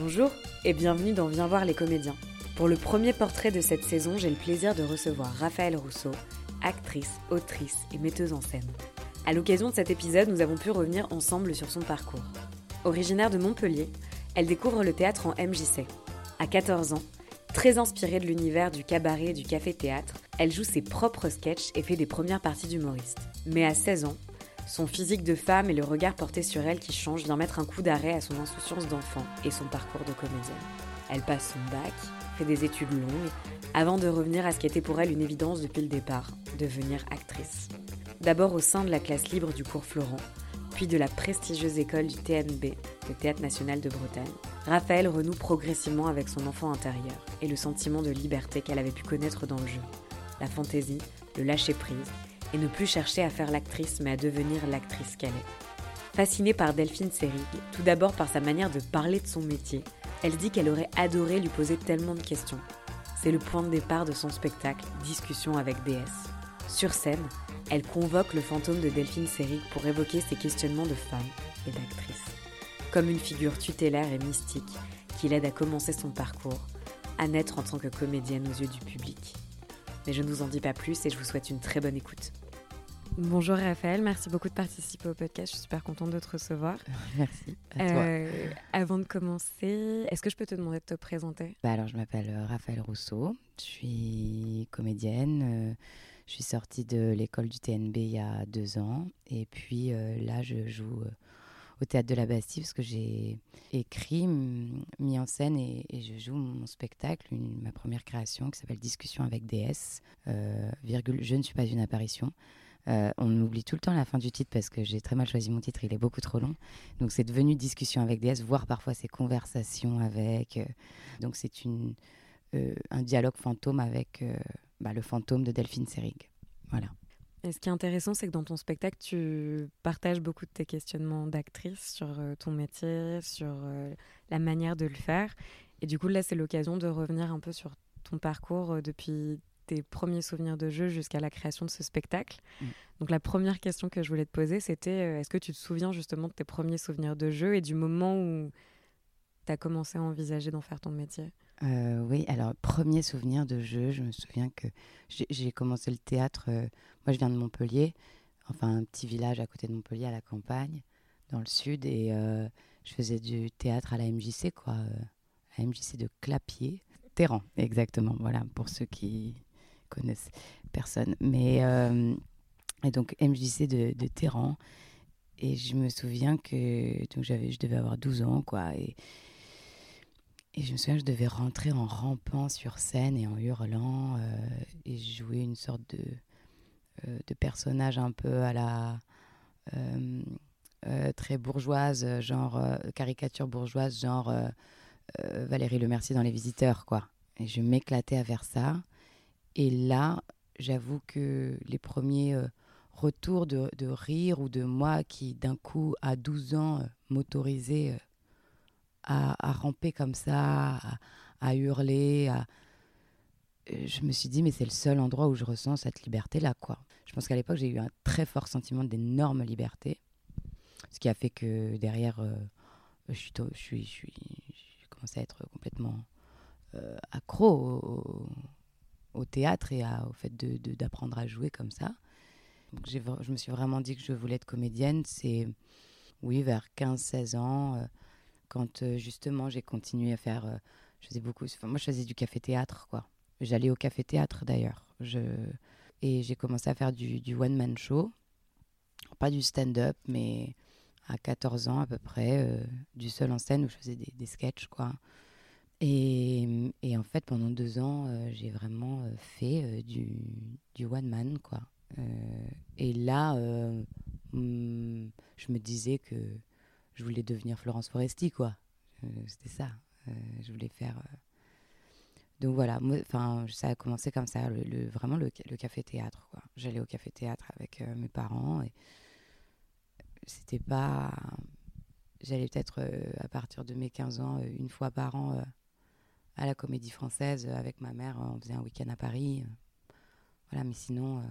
Bonjour et bienvenue dans Viens voir les comédiens. Pour le premier portrait de cette saison, j'ai le plaisir de recevoir Raphaël Rousseau, actrice, autrice et metteuse en scène. À l'occasion de cet épisode, nous avons pu revenir ensemble sur son parcours. Originaire de Montpellier, elle découvre le théâtre en MJC. À 14 ans, très inspirée de l'univers du cabaret et du café-théâtre, elle joue ses propres sketchs et fait des premières parties d'humoriste. Mais à 16 ans, son physique de femme et le regard porté sur elle qui change vient mettre un coup d'arrêt à son insouciance d'enfant et son parcours de comédienne. Elle passe son bac, fait des études longues, avant de revenir à ce qui était pour elle une évidence depuis le départ, devenir actrice. D'abord au sein de la classe libre du cours Florent, puis de la prestigieuse école du TNB, le Théâtre National de Bretagne, Raphaël renoue progressivement avec son enfant intérieur et le sentiment de liberté qu'elle avait pu connaître dans le jeu. La fantaisie, le lâcher-prise et ne plus chercher à faire l'actrice mais à devenir l'actrice qu'elle est. Fascinée par Delphine Seyrig, tout d'abord par sa manière de parler de son métier, elle dit qu'elle aurait adoré lui poser tellement de questions. C'est le point de départ de son spectacle Discussion avec DS. Sur scène, elle convoque le fantôme de Delphine Seyrig pour évoquer ses questionnements de femme et d'actrice. Comme une figure tutélaire et mystique qui l'aide à commencer son parcours, à naître en tant que comédienne aux yeux du public. Mais je ne vous en dis pas plus et je vous souhaite une très bonne écoute. Bonjour Raphaël, merci beaucoup de participer au podcast. Je suis super contente de te recevoir. Merci. À toi. Euh, avant de commencer, est-ce que je peux te demander de te présenter? Bah Alors, je m'appelle euh, Raphaël Rousseau. Je suis comédienne. Euh, je suis sortie de l'école du TNB il y a deux ans. Et puis là, je joue au théâtre de la Bastille parce que j'ai écrit, mis en scène et, je joue mon spectacle, ma première création qui s'appelle Discussion avec DS, virgule, je ne suis pas une apparition. Euh, on oublie tout le temps la fin du titre parce que j'ai très mal choisi mon titre, il est beaucoup trop long. Donc c'est devenu discussion avec DS, voire parfois ces conversations avec. Euh, donc c'est euh, un dialogue fantôme avec bah, le fantôme de Delphine Seyrig. Voilà. Et ce qui est intéressant, c'est que dans ton spectacle, tu partages beaucoup de tes questionnements d'actrice sur ton métier, sur la manière de le faire. Et du coup, là, c'est l'occasion de revenir un peu sur ton parcours depuis tes premiers souvenirs de jeu jusqu'à la création de ce spectacle. Mm. Donc la première question que je voulais te poser, c'était euh, est-ce que tu te souviens justement de tes premiers souvenirs de jeu et du moment où tu as commencé à envisager d'en faire ton métier? Euh, Oui, alors premier souvenir de jeu, je me souviens que j'ai commencé le théâtre, euh, moi je viens de Montpellier, enfin un petit village à côté de Montpellier à la campagne, dans le sud, et je faisais du théâtre à la MJC, quoi, à la MJC de Clapier. Terran, exactement, voilà, pour ceux qui, connaissent personne. Mais euh, et donc MJC de, de Téhéran. Et je me souviens que donc j'avais, je devais avoir 12 ans, quoi. Et, et je me souviens que je devais rentrer en rampant sur scène et en hurlant euh, et jouer une sorte de, euh, de personnage un peu à la très bourgeoise, genre caricature bourgeoise, genre Valérie Le Mercier dans Les Visiteurs, quoi. Et je m'éclatais à faire ça. Et là, j'avoue que les premiers euh, retours de, rire ou de moi qui, d'un coup, à 12 ans, euh, m'autorisait euh, à, ramper comme ça, à, hurler, je me suis dit, mais c'est le seul endroit où je ressens cette liberté-là, quoi. Je pense qu'à l'époque, j'ai eu un très fort sentiment d'énorme liberté, ce qui a fait que derrière, je suis, je suis, je j'ai commencé à être complètement accro au, au théâtre et au fait d'apprendre de, à jouer comme ça. Je me suis vraiment dit que je voulais être comédienne. C'est, oui, vers 15-16 ans, euh, quand euh, justement j'ai continué à faire. Euh, je faisais beaucoup. moi, je faisais du café-théâtre, quoi. J'allais au café-théâtre d'ailleurs. Et j'ai commencé à faire du, du one-man show. Pas du stand-up, mais à 14 ans à peu près, du seul en scène où je faisais des, des sketchs, quoi. Et, en fait, pendant deux ans, euh, j'ai vraiment euh, fait euh, du, du, one man, quoi. et là, hmm, je me disais que je voulais devenir Florence Foresti, quoi. C'était ça. je voulais faire. Donc voilà, ça a commencé comme ça, le, vraiment le, café-théâtre, quoi. J'allais au café-théâtre avec mes parents c'était pas. J'allais peut-être à partir de mes 15 ans, une fois par an à la Comédie Française euh, avec ma mère. On faisait un week-end à Paris. Euh, voilà, mais sinon, euh,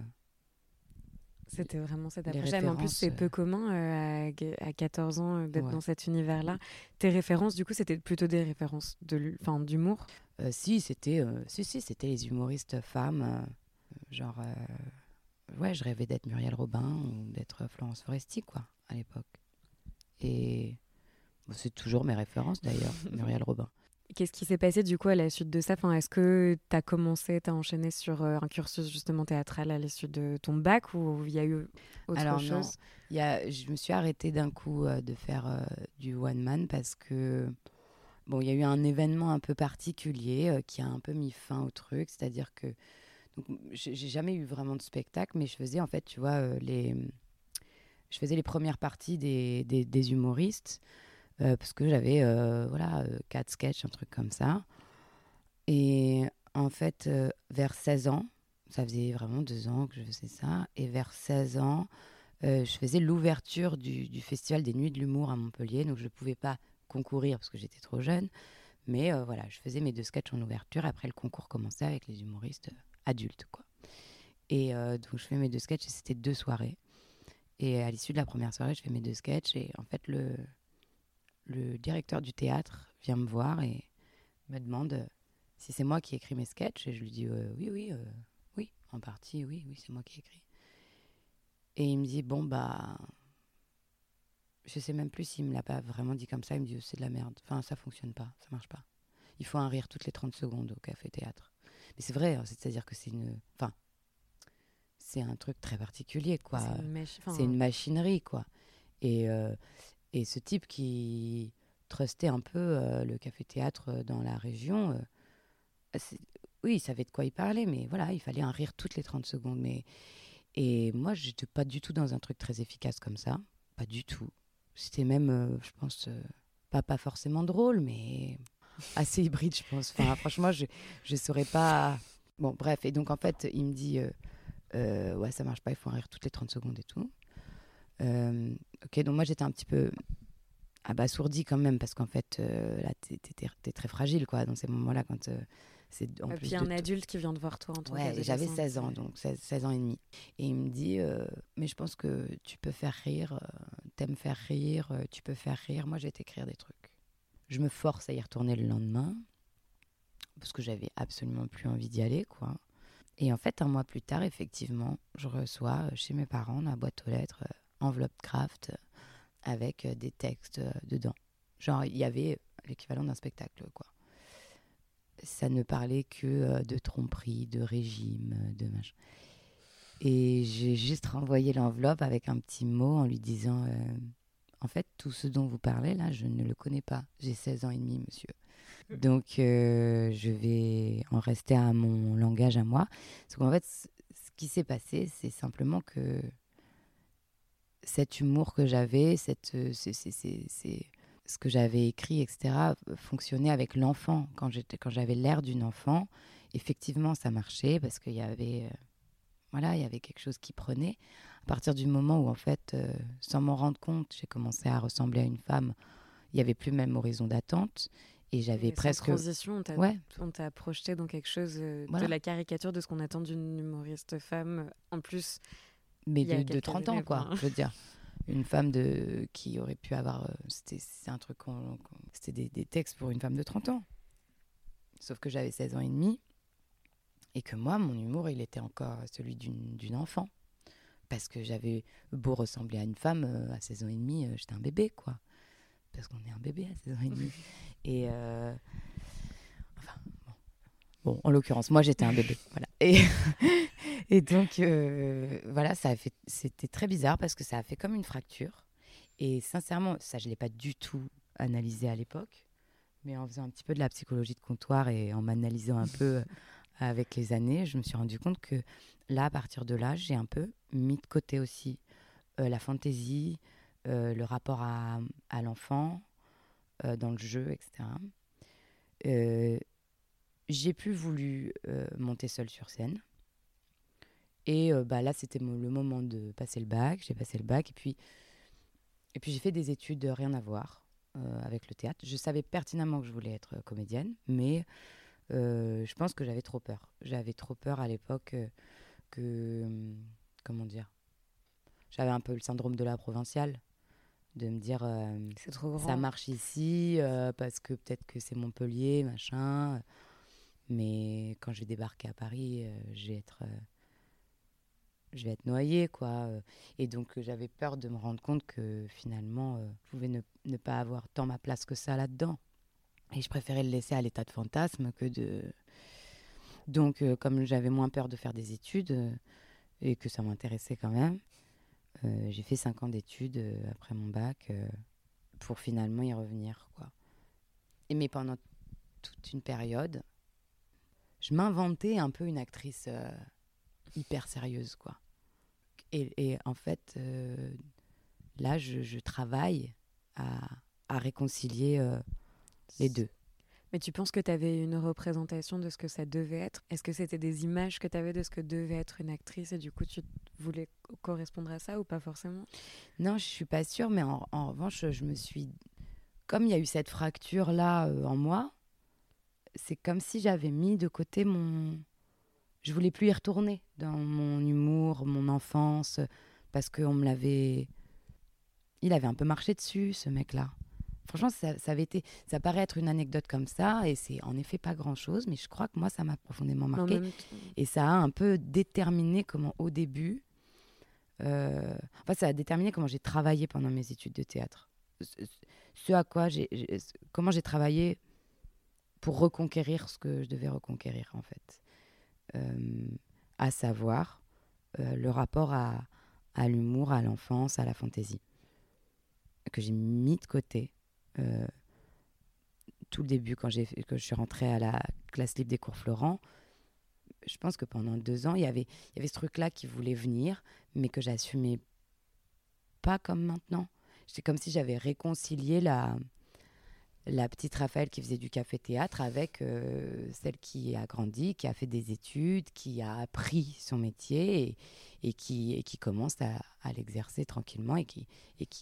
C'était vraiment cette approche. En plus, c'est peu euh, commun euh, à, à 14 ans euh, d'être Ouais. dans cet univers-là. Tes références, du coup, c'était plutôt des références de d'humour? Euh, si, c'était euh, si, si, c'était les humoristes femmes. euh, genre, euh, ouais, je rêvais d'être Muriel Robin ou d'être Florence Foresti, quoi, à l'époque. Et bon, c'est toujours mes références, d'ailleurs, Muriel Robin. Qu'est-ce qui s'est passé, du coup, à la suite de ça? Enfin, Est-ce que tu as commencé, tu as enchaîné sur euh, un cursus justement théâtral à l'issue de ton bac ou il y a eu autre Alors, chose? Y a, je me suis arrêtée d'un coup euh, de faire euh, du one man parce que bon, il y a eu un événement un peu particulier euh, qui a un peu mis fin au truc, c'est-à-dire que donc j'ai jamais eu vraiment de spectacle, mais je faisais en fait, tu vois, les je faisais les premières parties des, des, des humoristes parce que j'avais euh, voilà euh, quatre sketchs, un truc comme ça. Et en fait, euh, vers 16 ans, ça faisait vraiment deux ans que je faisais ça, et vers 16 ans, euh, je faisais l'ouverture du, Festival des Nuits de l'Humour à Montpellier, donc je ne pouvais pas concourir parce que j'étais trop jeune. Mais euh, voilà, je faisais mes deux sketchs en ouverture. Après, le concours commençait avec les humoristes euh, adultes. quoi. Et euh, donc, je fais mes deux sketchs et c'était deux soirées. Et à l'issue de la première soirée, je fais mes deux sketchs. Et en fait, le, le directeur du théâtre vient me voir et me demande euh, si c'est moi qui écris mes sketchs. Et je lui dis euh, oui, oui, euh, oui, en partie, oui, oui, c'est moi qui écris. Et il me dit bon, bah. Je sais même plus s'il me l'a pas vraiment dit comme ça. Il me dit c'est de la merde. Enfin, ça fonctionne pas, ça marche pas. Il faut un rire toutes les 30 secondes au café théâtre. Mais c'est vrai, hein, c'est-à-dire que c'est une. Enfin, c'est un truc très particulier, quoi. C'est une, machinerie, quoi. Et, euh, et ce type qui trustait un peu euh, le café-théâtre dans la région, euh, c'est- oui, il savait de quoi il parlait, mais voilà, il fallait un rire toutes les 30 secondes. Mais, et moi, je n'étais pas du tout dans un truc très efficace comme ça. Pas du tout. C'était même, euh, je pense, euh, pas, pas forcément drôle, mais assez hybride, je pense. Franchement, je ne saurais pas. Bon, bref. Et donc, en fait, il me dit euh, euh, Ouais, ça marche pas, il faut un rire toutes les 30 secondes et tout. Euh, ok, donc moi, j'étais un petit peu abasourdie quand même, parce qu'en fait, euh, là, t'es t'es très fragile, quoi, dans ces moments-là, quand euh, c'est en Et plus puis un adulte qui vient de voir toi en tant Ouais, j'avais qu'adolescente, 16 ans, donc 16, 16 ans et demi. Et il me dit, euh, mais je pense que tu peux faire rire, t'aimes faire rire, tu peux faire rire. Moi, je vais t'écrire des trucs. Je me force à y retourner le lendemain, parce que j'avais absolument plus envie d'y aller, quoi. Et en fait, un mois plus tard, effectivement, je reçois chez mes parents, dans la boîte aux lettres, enveloppe craft, avec euh, des textes euh, dedans. Genre, il y avait l'équivalent d'un spectacle, quoi ça ne parlait que euh, de tromperie, de régime, de machin. Et j'ai juste renvoyé l'enveloppe avec un petit mot en lui disant euh, En fait, tout ce dont vous parlez là, je ne le connais pas. J'ai 16 ans et demi, monsieur. Donc, euh, je vais en rester à mon langage à moi. Parce qu'en fait, ce qui s'est passé, c'est simplement que cet humour que j'avais, cette, euh, ce que j'avais écrit, etc., fonctionnait avec l'enfant. Quand j'avais l'air d'une enfant, effectivement, ça marchait parce qu'il y avait, euh, voilà, il y avait quelque chose qui prenait. À partir du moment où, en fait, euh, sans m'en rendre compte, j'ai commencé à ressembler à une femme, il y avait plus le même horizon d'attente et j'avais presque, transition, on t'a ouais, on t'a projeté dans quelque chose euh, Voilà. de la caricature de ce qu'on attend d'une humoriste femme. En plus, mais de, de quelques 30 ans, quoi, enfin. je veux dire. Une femme de, qui aurait pu avoir. euh, c'était, un truc. c'était des, des textes pour une femme de 30 ans. Sauf que j'avais 16 ans et demi. Et que moi, mon humour, il était encore celui d'une, enfant. Parce que j'avais beau ressembler à une femme, euh, à 16 ans et demi, euh, j'étais un bébé, quoi. Parce qu'on est un bébé à 16 ans et demi. Et. euh, Enfin, bon. Bon, en l'occurrence, moi, j'étais un bébé. Voilà. Et. Et donc, euh, voilà, ça a fait, c'était très bizarre parce que ça a fait comme une fracture. Et sincèrement, ça, je ne l'ai pas du tout analysé à l'époque. Mais en faisant un petit peu de la psychologie de comptoir et en m'analysant un peu avec les années, je me suis rendu compte que là, à partir de là, j'ai un peu mis de côté aussi euh, la fantaisie, euh, le rapport à, à l'enfant, euh, dans le jeu, etc. J'ai plus voulu euh, monter seule sur scène. Et euh, bah, là, c'était le moment de passer le bac. J'ai passé le bac. Et puis, et puis j'ai fait des études euh, rien à voir euh, avec le théâtre. Je savais pertinemment que je voulais être comédienne, mais je pense que j'avais trop peur. J'avais trop peur à l'époque que. hum, Comment dire j'avais un peu le syndrome de la provinciale, de me dire C'est trop grand. ça marche ici parce que peut-être que c'est Montpellier, machin. Mais quand je vais débarquer à Paris, euh, je vais être, euh, je être noyée, quoi. Et donc euh, j'avais peur de me rendre compte que finalement, euh, je pouvais ne, pas avoir tant ma place que ça là-dedans. Et je préférais le laisser à l'état de fantasme que de. Donc, euh, comme j'avais moins peur de faire des études euh, et que ça m'intéressait quand même, euh, j'ai fait cinq ans d'études euh, après mon bac euh, pour finalement y revenir, quoi. Et mais pendant toute une période, je m'inventais un peu une actrice euh, hyper sérieuse, quoi. Et, et en fait, euh, là, je, je travaille à, à réconcilier euh, les deux. Mais tu penses que tu avais une représentation de ce que ça devait être? Est-ce que c'était des images que tu avais de ce que devait être une actrice et du coup tu voulais correspondre à ça ou pas forcément? Non, je suis pas sûre, mais en, en revanche, je me suis. Comme il y a eu cette fracture-là en moi, c'est comme si j'avais mis de côté mon. Je voulais plus y retourner dans mon humour, mon enfance, parce qu'on me l'avait. Il avait un peu marché dessus, ce mec-là. Franchement, ça, ça avait été. Ça paraît être une anecdote comme ça, et c'est en effet pas grand-chose, mais je crois que moi, ça m'a profondément marqué. Et ça a un peu déterminé comment, au début, euh, enfin, ça a déterminé comment j'ai travaillé pendant mes études de théâtre. Ce, à quoi j'ai- comment j'ai travaillé pour reconquérir ce que je devais reconquérir, en fait. Euh, à savoir euh, le rapport à, l'humour, à l'enfance, à la fantaisie, que j'ai mis de côté. euh, tout le début, quand, que je suis rentrée à la classe libre des cours Florent, je pense que pendant deux ans, il y avait, il y avait ce truc-là qui voulait venir, mais que j'assumais pas comme maintenant. C'est comme si j'avais réconcilié la, la petite Raphaël qui faisait du café-théâtre avec euh, celle qui a grandi, qui a fait des études, qui a appris son métier et, qui, commence à, l'exercer tranquillement et qui,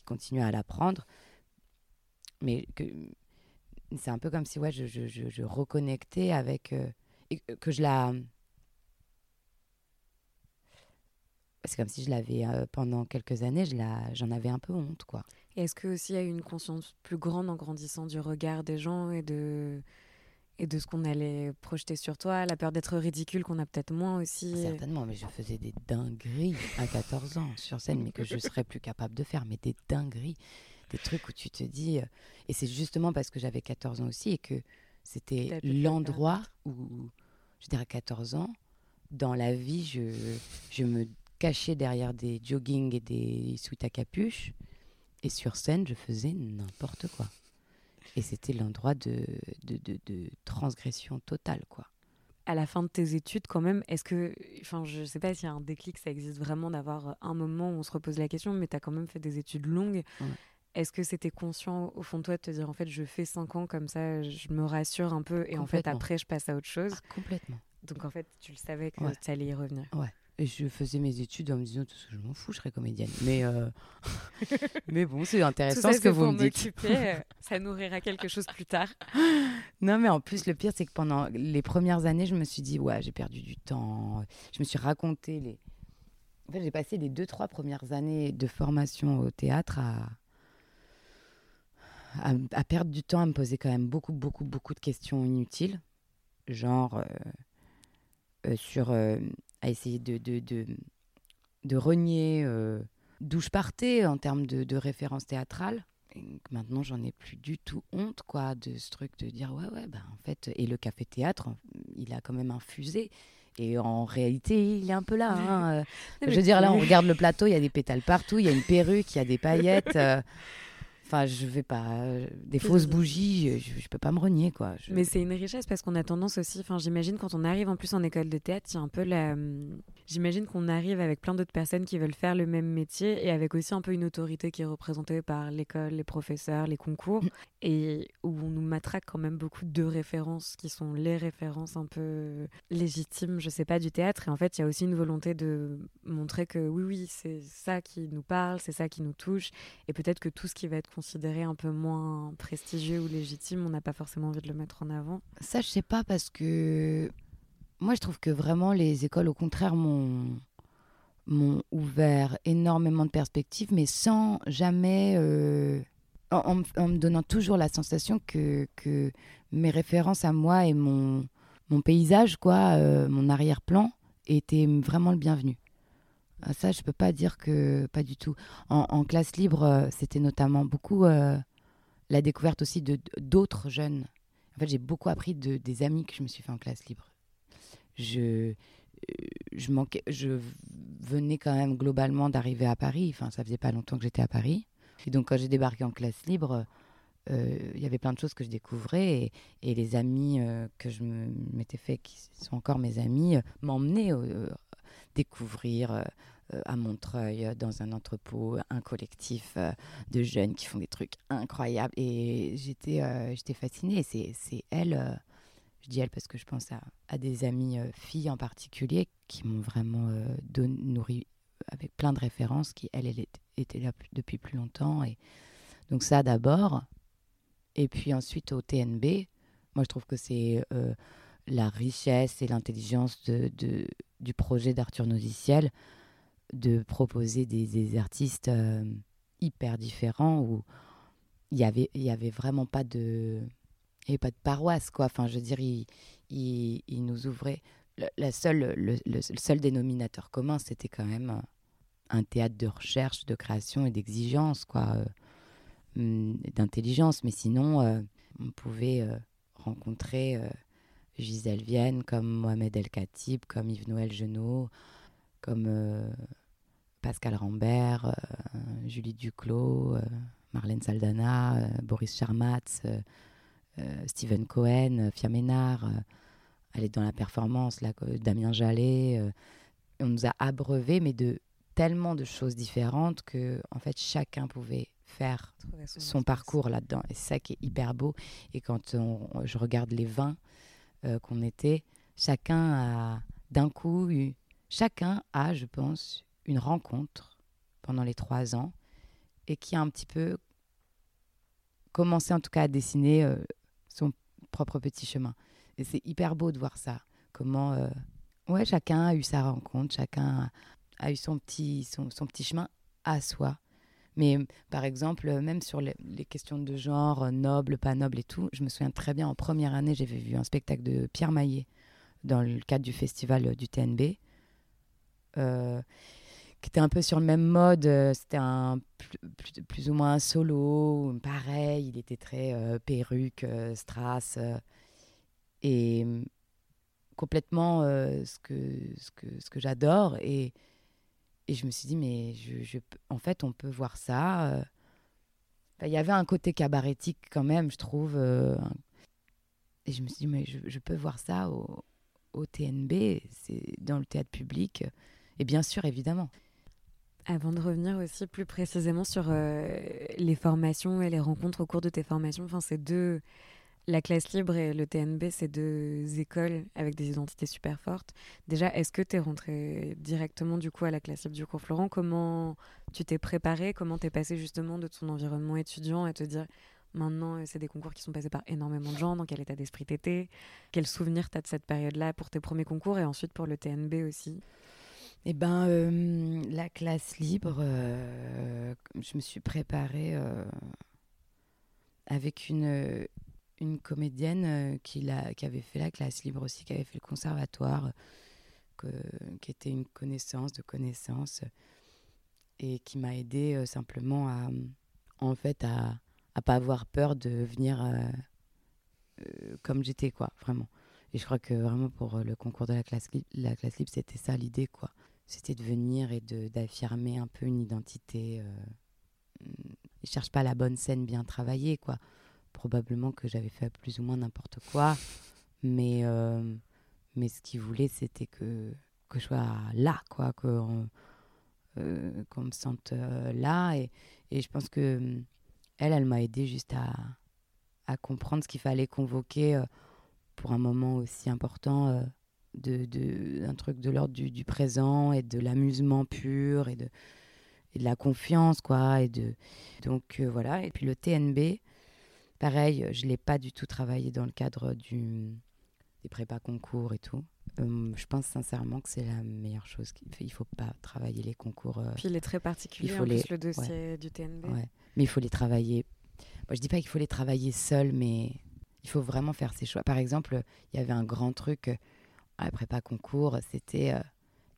continue à l'apprendre. Mais c'est un peu comme si ouais, je, reconnectais avec... euh, que- je la... C'est comme si je l'avais, euh, pendant quelques années, j'en avais un peu honte, quoi. Est-ce que aussi il y a eu une conscience plus grande en grandissant du regard des gens et de et de ce qu'on allait projeter sur toi, la peur d'être ridicule qu'on a peut-être moins aussi. Certainement, mais je faisais des dingueries à 14 ans sur scène, mais que je serais plus capable de faire, mais des dingueries, des trucs où tu te dis... euh, Et c'est justement parce que j'avais 14 ans aussi et que c'était l'endroit où, je dirais à 14 ans, dans la vie, je, je me cachais derrière des joggings et des sweats à capuche, et sur scène, je faisais n'importe quoi. Et c'était l'endroit de, de, de, de transgression totale, quoi. À la fin de tes études, quand même, est-ce que, enfin, je sais pas s'il y a un déclic, ça existe vraiment d'avoir un moment où on se repose la question, mais tu as quand même fait des études longues. Ouais. Est-ce que c'était conscient au fond de toi de te dire en fait je fais 5 ans comme ça, je me rassure un peu et en fait après je passe à autre chose? Ah, complètement. Donc en fait tu le savais que Ouais. tu allais y revenir. Et je faisais mes études en me disant, tout ce que je m'en fous, je serais comédienne. Mais, euh, mais bon, c'est intéressant ça ce que vous me dites. euh, ça nourrira quelque chose plus tard. Non, mais en plus, le pire, c'est que pendant les premières années, je me suis dit, ouais, j'ai perdu du temps. Je me suis raconté les. En fait, j'ai passé les deux, trois premières années de formation au théâtre à, à, à perdre du temps, à me poser quand même beaucoup, beaucoup, beaucoup de questions inutiles. Genre, euh, euh, sur. euh, à essayer de, de, de, de renier euh, d'où je partais en termes de, de références théâtrales. Et maintenant, j'en ai plus du tout honte, quoi, de ce truc de dire, ouais, ouais, ben, en fait, et le café-théâtre, il a quand même infusé. Et en réalité, il est un peu là. hein, euh. Je veux dire, là, on regarde le plateau, il y a des pétales partout, il y a une perruque, il y a des paillettes. euh. Enfin, je vais pas. euh, Des fausses bougies, je, je peux pas me renier, quoi. Je- Mais c'est une richesse parce qu'on a tendance aussi, enfin j'imagine quand on arrive en plus en école de théâtre, il y a un peu la... hum, J'imagine qu'on arrive avec plein d'autres personnes qui veulent faire le même métier et avec aussi un peu une autorité qui est représentée par l'école, les professeurs, les concours et où on nous matraque quand même beaucoup de références qui sont les références un peu légitimes, je sais pas, du théâtre. Et en fait, il y a aussi une volonté de montrer que oui, oui, c'est ça qui nous parle, c'est ça qui nous touche et peut-être que tout ce qui va être considéré un peu moins prestigieux ou légitime, on n'a pas forcément envie de le mettre en avant. Ça, je sais pas parce que moi, je trouve que vraiment les écoles, au contraire, m'ont m'ont ouvert énormément de perspectives, mais sans jamais. Euh, en, me donnant toujours la sensation que, que mes références à moi et mon, mon paysage, quoi, euh, mon arrière-plan, étaient vraiment le bienvenu. Ah, ça, je peux pas dire que pas du tout. En, classe libre, euh, c'était notamment beaucoup la découverte aussi de d'autres jeunes. En fait, j'ai beaucoup appris de, des amis que je me suis fait en classe libre. Je, je manquais, je venais quand même globalement d'arriver à Paris. Enfin, ça faisait pas longtemps que j'étais à Paris. Et donc, quand j'ai débarqué en classe libre, euh, il y avait plein de choses que je découvrais et, les amis euh, que je m'étais fait, qui sont encore mes amis, euh, m'emmenaient découvrir à Montreuil, dans un entrepôt, un collectif de jeunes qui font des trucs incroyables. Et j'étais j'étais fascinée. C'est elle je dis elle parce que je pense à, des amies euh, filles en particulier qui m'ont vraiment euh, nourri avec plein de références, qui elles, elles étaient là depuis plus longtemps. Et donc ça d'abord. Et puis ensuite au TNB, moi je trouve que c'est euh, la richesse et l'intelligence de, du projet d'Arthur Noziciel de proposer des, artistes hyper différents où il n'y avait, y avait vraiment pas de pas de paroisse, quoi. Enfin, je veux dire, il, il, nous ouvrait. Le, la seule, le, seul dénominateur commun, c'était quand même un théâtre de recherche, de création et d'exigence, quoi, euh, hum, d'intelligence. Mais sinon, euh, on pouvait euh, rencontrer Gisèle Vienne, comme Mohamed El Khatib, comme Yves Noël Genot, comme Pascal Rambert, Julie Duclos, Marlène Saldana, Boris Charmatz. Euh, Steven Cohen, euh, Fia Ménard, elle euh, est dans la performance, là, Damien Jallet. on nous a abreuvé, mais de tellement de choses différentes que en fait chacun pouvait faire son, parcours là-dedans. Et c'est ça qui est hyper beau. Et quand je regarde les 20 qu'on était, chacun a d'un coup eu, chacun a, je pense, une rencontre pendant les trois ans et qui a un petit peu commencé en tout cas à dessiner son propre petit chemin. Et c'est hyper beau de voir ça. Comment, euh, ouais, chacun a eu sa rencontre, chacun a, eu son petit, son, son, petit chemin à soi. Mais par exemple, même sur les, questions de genre, noble, pas noble et tout, je me souviens très bien, en première année, j'avais vu un spectacle de Pierre Maillet dans le cadre du festival du TNB. Euh, qui était un peu sur le même mode. Euh, c'était un plus, plus, ou moins un solo, pareil. Il était très euh, perruque, euh, strass, et mm, complètement ce que ce que ce que j'adore. Et et je me suis dit mais je, je en fait on peut voir ça. Il y avait un côté cabaretique quand même, je trouve. et je me suis dit mais je, je peux voir ça au, au TNB, c'est dans le théâtre public. Et bien sûr, évidemment. Avant de revenir aussi plus précisément sur euh, les formations et les rencontres au cours de tes formations, enfin, c'est deux, la classe libre et le TNB, c'est deux écoles avec des identités super fortes. Déjà, est-ce que tu es rentré directement du coup à la classe libre du cours Florent? Comment tu t'es préparé Comment t'es passé justement de ton environnement étudiant à te dire maintenant c'est des concours qui sont passés par énormément de gens, dans quel état d'esprit t'étais? Quel souvenir t'as de cette période-là pour tes premiers concours et ensuite pour le TNB aussi? Eh ben, euh, la classe libre, euh, je me suis préparée euh, avec une, une comédienne qui, qui avait fait la classe libre aussi, qui avait fait le conservatoire, qui était une connaissance de connaissances et qui m'a aidée simplement à, en fait, à, à pas avoir peur de venir comme j'étais, quoi, vraiment. Et je crois que vraiment pour le concours de la classe, la classe libre, c'était ça l'idée, quoi c'était de venir et d'affirmer un peu une identité. Euh, ne cherche pas la bonne scène bien travaillée, quoi. Probablement que j'avais fait plus ou moins n'importe quoi, mais, euh, mais ce qu'il voulait, c'était que, que je sois là, quoi, qu'on euh, me sente euh, là. Et, et, je pense que elle, elle m'a aidé juste à, à comprendre ce qu'il fallait convoquer pour un moment aussi important de, de, un truc de l'ordre du, du, présent et de l'amusement pur et de, et de la confiance, quoi. Et de, donc euh, voilà. Et puis le TNB, pareil, je ne l'ai pas du tout travaillé dans le cadre du, des prépas concours et tout. Euh, je pense sincèrement que c'est la meilleure chose. Il ne faut pas travailler les concours. Euh, Puis il est très particulier, il faut en les... plus, le dossier du TNB. Ouais. Mais il faut les travailler. Moi, je dis pas qu'il faut les travailler seul, mais il faut vraiment faire ses choix. Par exemple, il y avait un grand truc après pas concours, c'était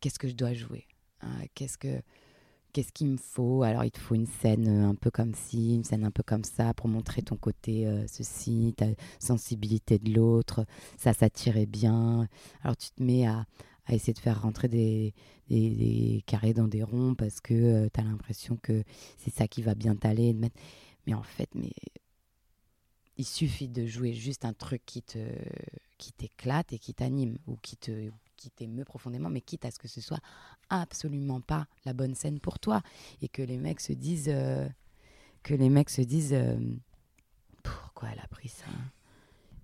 qu'est-ce que je dois jouer hein, Qu'est-ce que qu'est-ce qu'il me faut? Alors, il te faut une scène euh, un peu comme ci, une scène un peu comme ça pour montrer ton côté euh, ceci, ta sensibilité de l'autre. Ça, ça tirait bien. Alors, tu te mets à, à essayer de faire rentrer des, des, carrés dans des ronds parce que euh, tu as l'impression que c'est ça qui va bien t'aller. Mais en fait, mais il suffit de jouer juste un truc qui te qui t'éclate et qui t'anime ou qui te qui t'émeut profondément, mais quitte à ce que ce soit absolument pas la bonne scène pour toi et que les mecs se disent euh, que les mecs se disent euh, pourquoi elle a pris ça?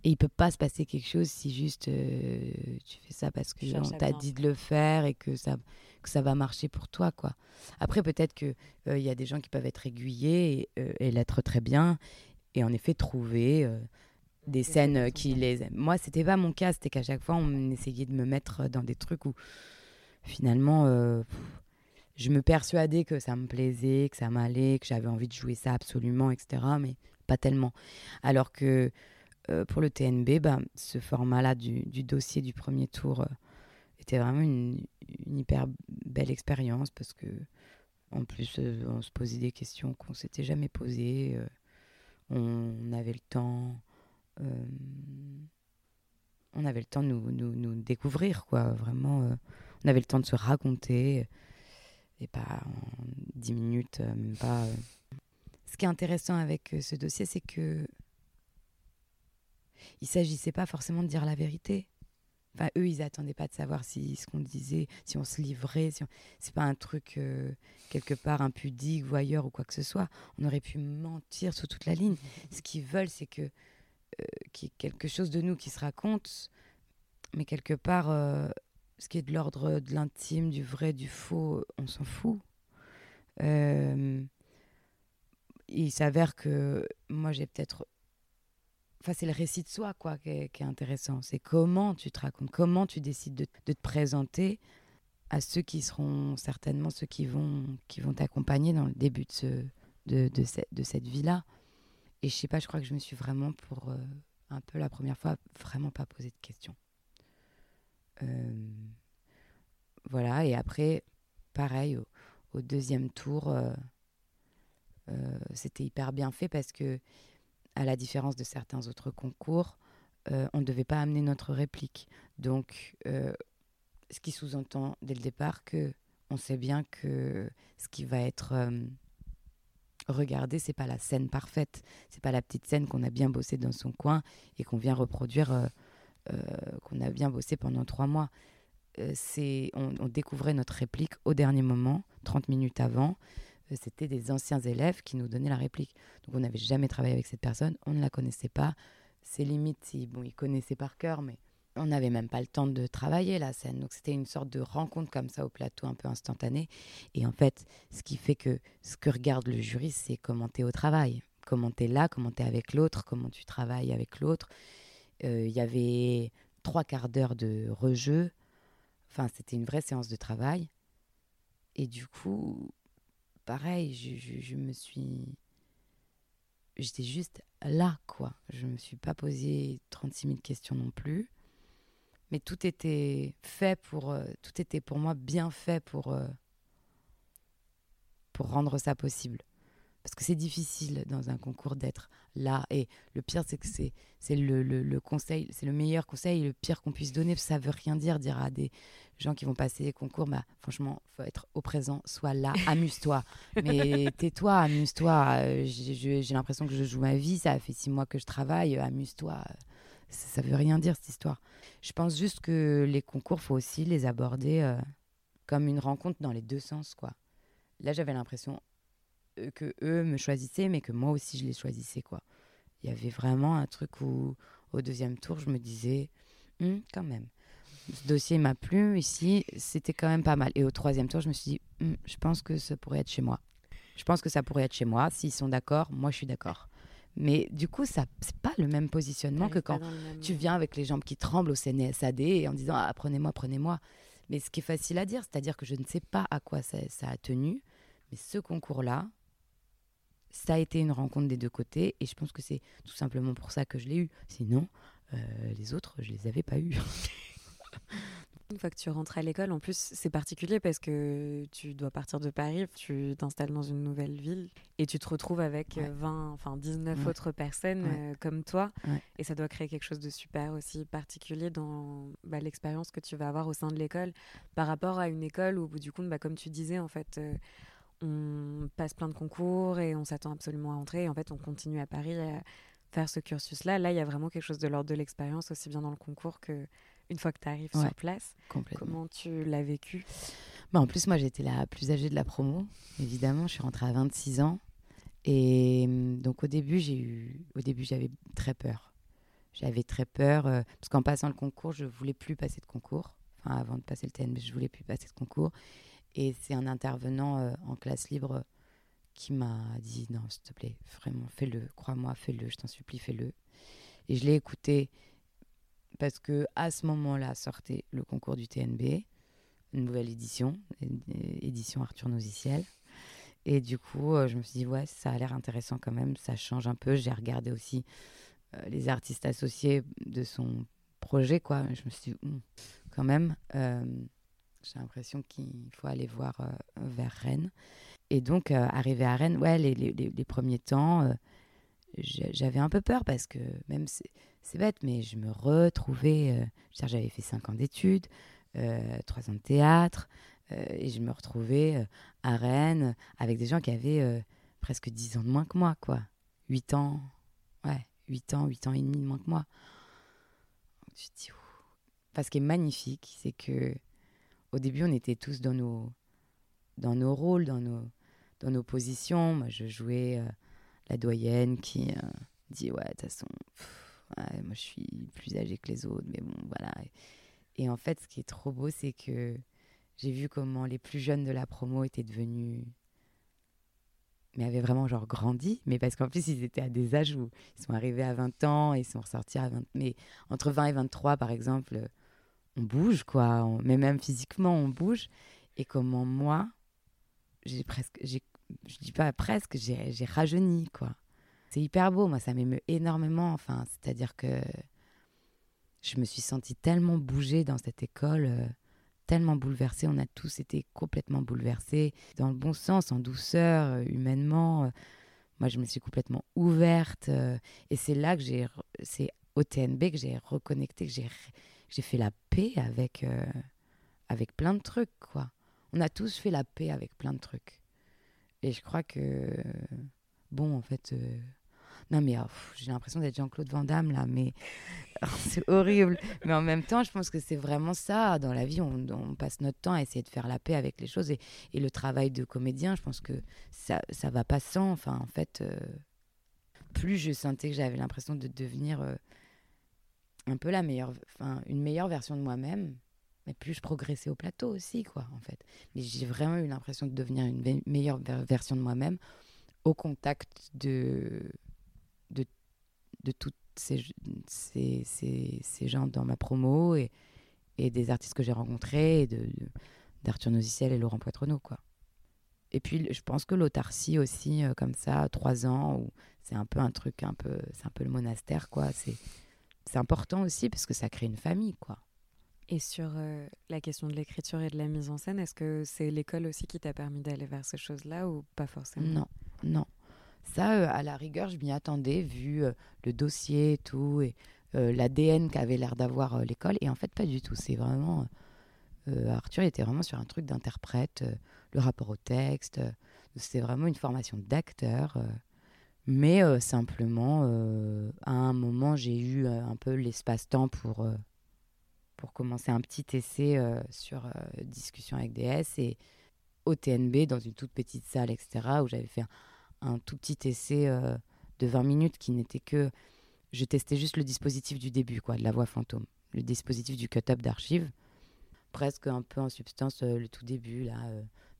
Et il peut pas se passer quelque chose si juste euh, tu fais ça parce que on t'a dit de le faire et que ça que ça va marcher pour toi quoi. Après peut-être que il y a des gens qui peuvent être aiguillés et, et l'être très bien et en effet trouver des scènes euh, qui les aiment. Moi, c'était pas mon cas, c'était qu'à chaque fois, on essayait de me mettre dans des trucs où finalement, euh, je me persuadais que ça me plaisait, que ça m'allait, que j'avais envie de jouer ça absolument, etc. Mais pas tellement. Alors que euh, pour le TNB, bah, ce format-là du, dossier du premier tour était vraiment une, hyper belle expérience parce que, en plus, on se posait des questions qu'on s'était jamais posées. On avait le temps euh, on avait le temps de nous, découvrir, quoi. Vraiment, euh, on avait le temps de se raconter. Et pas en dix minutes, euh, même pas. Ce qui est intéressant avec ce dossier, c'est que il s'agissait pas forcément de dire la vérité. Enfin, eux, ils attendaient pas de savoir si ce qu'on disait, si on se livrait. Si C'est pas un truc quelque part impudique, voyeur ou quoi que ce soit. On aurait pu mentir sur toute la ligne. Ce qu'ils veulent, c'est que euh, qui est quelque chose de nous qui se raconte, mais quelque part, euh, ce qui est de l'ordre de l'intime, du vrai, du faux, on s'en fout. Euh, il s'avère que moi, j'ai peut-être. Enfin, c'est le récit de soi, quoi, qui est, intéressant. C'est comment tu te racontes, comment tu décides de, te présenter à ceux qui seront certainement ceux qui vont qui vont t'accompagner dans le début de, ce, de, de, de cette vie-là. Et je sais pas, je crois que je me suis vraiment, pour euh, un peu la première fois, vraiment pas posé de questions. Euh, voilà, et après, pareil, au, deuxième tour, euh, c'était hyper bien fait parce que, à la différence de certains autres concours, on ne devait pas amener notre réplique. Donc, ce qui sous-entend dès le départ que on sait bien que ce qui va être regarder, c'est pas la scène parfaite, c'est pas la petite scène qu'on a bien bossé dans son coin et qu'on vient reproduire, euh, euh, qu'on a bien bossé pendant trois mois. Euh, c'est, on, découvrait notre réplique au dernier moment, 30 minutes avant. C'était des anciens élèves qui nous donnaient la réplique. Donc on n'avait jamais travaillé avec cette personne, on ne la connaissait pas. C'est limite, si, bon, ils connaissaient par cœur, mais on n'avait même pas le temps de travailler la scène. Donc c'était une sorte de rencontre comme ça au plateau, un peu instantanée. Et en fait, ce qui fait que ce que regarde le jury, c'est comment tu es au travail. Comment tu es là, comment tu es avec l'autre, comment tu travailles avec l'autre. Euh, il y avait trois quarts d'heure de rejeu. Enfin, c'était une vraie séance de travail. Et du coup, pareil, je, me suis j'étais juste là, quoi. Je me suis pas posé 36 000 questions non plus mais tout était fait pour, euh, tout était pour moi bien fait pour, euh, pour rendre ça possible. Parce que c'est difficile dans un concours d'être là. Et le pire, c'est que c'est, c'est le, le, conseil, c'est le meilleur conseil, le pire qu'on puisse donner. Ça veut rien dire, dire à des gens qui vont passer les concours, bah, franchement, faut être au présent, sois là, amuse-toi. Mais tais-toi, amuse-toi. Euh, j'ai, j'ai l'impression que je joue ma vie, ça fait six mois que je travaille, amuse-toi ça, veut rien dire cette histoire. Je pense juste que les concours, faut aussi les aborder euh, comme une rencontre dans les deux sens, quoi. Là, j'avais l'impression que eux me choisissaient, mais que moi aussi je les choisissais, quoi. Il y avait vraiment un truc où, au deuxième tour, je me disais, hum, quand même, ce dossier m'a plu ici, c'était quand même pas mal. Et au troisième tour, je me suis dit, hum, je pense que ça pourrait être chez moi. Je pense que ça pourrait être chez moi. S'ils sont d'accord, moi je suis d'accord. Mais du coup, ça c'est pas le même positionnement que quand tu viens avec les jambes qui tremblent au CNSAD et en disant ah, prenez-moi, prenez-moi. Mais ce qui est facile à dire, c'est-à-dire que je ne sais pas à quoi ça, a tenu, mais ce concours-là, ça a été une rencontre des deux côtés et je pense que c'est tout simplement pour ça que je l'ai eu. Sinon, euh, les autres, je les avais pas eus. Une fois que tu rentres à l'école, en plus, c'est particulier parce que tu dois partir de Paris, tu t'installes dans une nouvelle ville et tu te retrouves avec 20, enfin 19 autres personnes euh, comme toi. Et ça doit créer quelque chose de super aussi particulier dans bah, l'expérience que tu vas avoir au sein de l'école par rapport à une école où, du coup, bah, comme tu disais, en fait, euh, on passe plein de concours et on s'attend absolument à entrer. Et en fait, on continue à Paris à faire ce cursus-là. Là, il y a vraiment quelque chose de l'ordre de l'expérience, aussi bien dans le concours que une fois que tu arrives sur place. Comment tu l'as vécu? Bah, En plus, moi, j'étais la plus âgée de la promo, évidemment. Je suis rentrée à 26 ans. Et hum, donc, au début, j'ai eu... au début, j'avais très peur. J'avais très peur, euh, parce qu'en passant le concours, je voulais plus passer de concours. Enfin, avant de passer le TN, je voulais plus passer de concours. Et c'est un intervenant euh, en classe libre qui m'a dit non, s'il te plaît, vraiment, fais-le, crois-moi, fais-le, je t'en supplie, fais-le. Et je l'ai écouté parce que à ce moment-là sortait le concours du TNB, une nouvelle édition, édition Arthur Noziciel. Et du coup, euh, je me suis dit, ouais, ça a l'air intéressant quand même, ça change un peu. J'ai regardé aussi euh, les artistes associés de son projet, quoi. Je me suis dit, hmm, quand même, j'ai l'impression qu'il faut aller voir vers Rennes. Et donc, arrivé à Rennes, ouais, les, les, les premiers temps, j'avais un peu peur parce que même c'est bête, mais je me retrouvais. Euh, j'avais fait cinq ans d'études, euh, trois ans de théâtre, euh, et je me retrouvais à Rennes avec des gens qui avaient presque dix ans de moins que moi, quoi. Huit ans, ouais, huit ans, huit ans et demi de moins que moi. Donc, je dis, enfin, ce qui est magnifique, c'est que au début, on était tous dans nos, dans nos rôles, dans nos, dans nos positions. Moi, je jouais la doyenne qui dit, ouais, de toute façon moi je suis plus âgée que les autres, mais bon, voilà. Et, en fait, ce qui est trop beau, c'est que j'ai vu comment les plus jeunes de la promo étaient devenus mais avaient vraiment genre grandi, mais parce qu'en plus ils étaient à des âges où ils sont arrivés à 20 ans et ils sont ressortis à 20 mais entre 20 et 23 par exemple, on bouge quoi, mais même physiquement on bouge et comment moi j'ai presque j'ai je dis pas presque, j'ai rajeuni quoi. C'est hyper beau, moi ça m'émeut énormément. Enfin, c'est-à-dire que je me suis sentie tellement bougée dans cette école, euh, tellement bouleversée. On a tous été complètement bouleversés, dans le bon sens, en douceur, euh, humainement. Euh. moi, je me suis complètement ouverte. et c'est là que j'ai, c'est au TNB que j'ai reconnecté, que j'ai, j'ai fait la paix avec, avec plein de trucs, quoi. On a tous fait la paix avec plein de trucs. Et je crois que, bon, en fait, non, mais oh, j'ai l'impression d'être Jean-Claude Van Damme, là, mais c'est horrible. Mais en même temps, je pense que c'est vraiment ça. Dans la vie, on, passe notre temps à essayer de faire la paix avec les choses. Et, et le travail de comédien, je pense que ça ça va pas sans. Enfin, en fait, euh, plus je sentais que j'avais l'impression de devenir euh, un peu la meilleure, enfin, une meilleure version de moi-même. Mais plus je progressais au plateau aussi, quoi, en fait. Mais j'ai vraiment eu l'impression de devenir une meilleure version de moi-même au contact de de, de toutes ces, ces, ces, gens dans ma promo et, et des artistes que j'ai rencontrés, de, d'Arthur Noziciel et Laurent Poitrenaud, quoi. Et puis, je pense que l'autarcie aussi, euh, comme ça, trois ans, c'est un peu un truc, un peu, c'est un peu le monastère, quoi. C'est, c'est important aussi parce que ça crée une famille, quoi. Et sur euh, la question de l'écriture et de la mise en scène, est-ce que c'est l'école aussi qui t'a permis d'aller vers ces choses-là ou pas forcément? Non, non. Ça, euh, à la rigueur, je m'y attendais, vu euh, le dossier et tout, et l'ADN qu'avait l'air d'avoir l'école. Et en fait, pas du tout. C'est vraiment. Arthur était vraiment sur un truc d'interprète, le rapport au texte. c'est vraiment une formation d'acteur. Mais simplement, à un moment, j'ai eu un peu l'espace-temps pour, pour commencer un petit essai sur discussion avec DS et au TNB, dans une toute petite salle, etc., où j'avais fait un un tout petit essai euh, de 20 minutes qui n'était que. Je testais juste le dispositif du début, quoi, de la voix fantôme. Le dispositif du cut-up d'archives. Presque un peu en substance, euh, le tout début, là.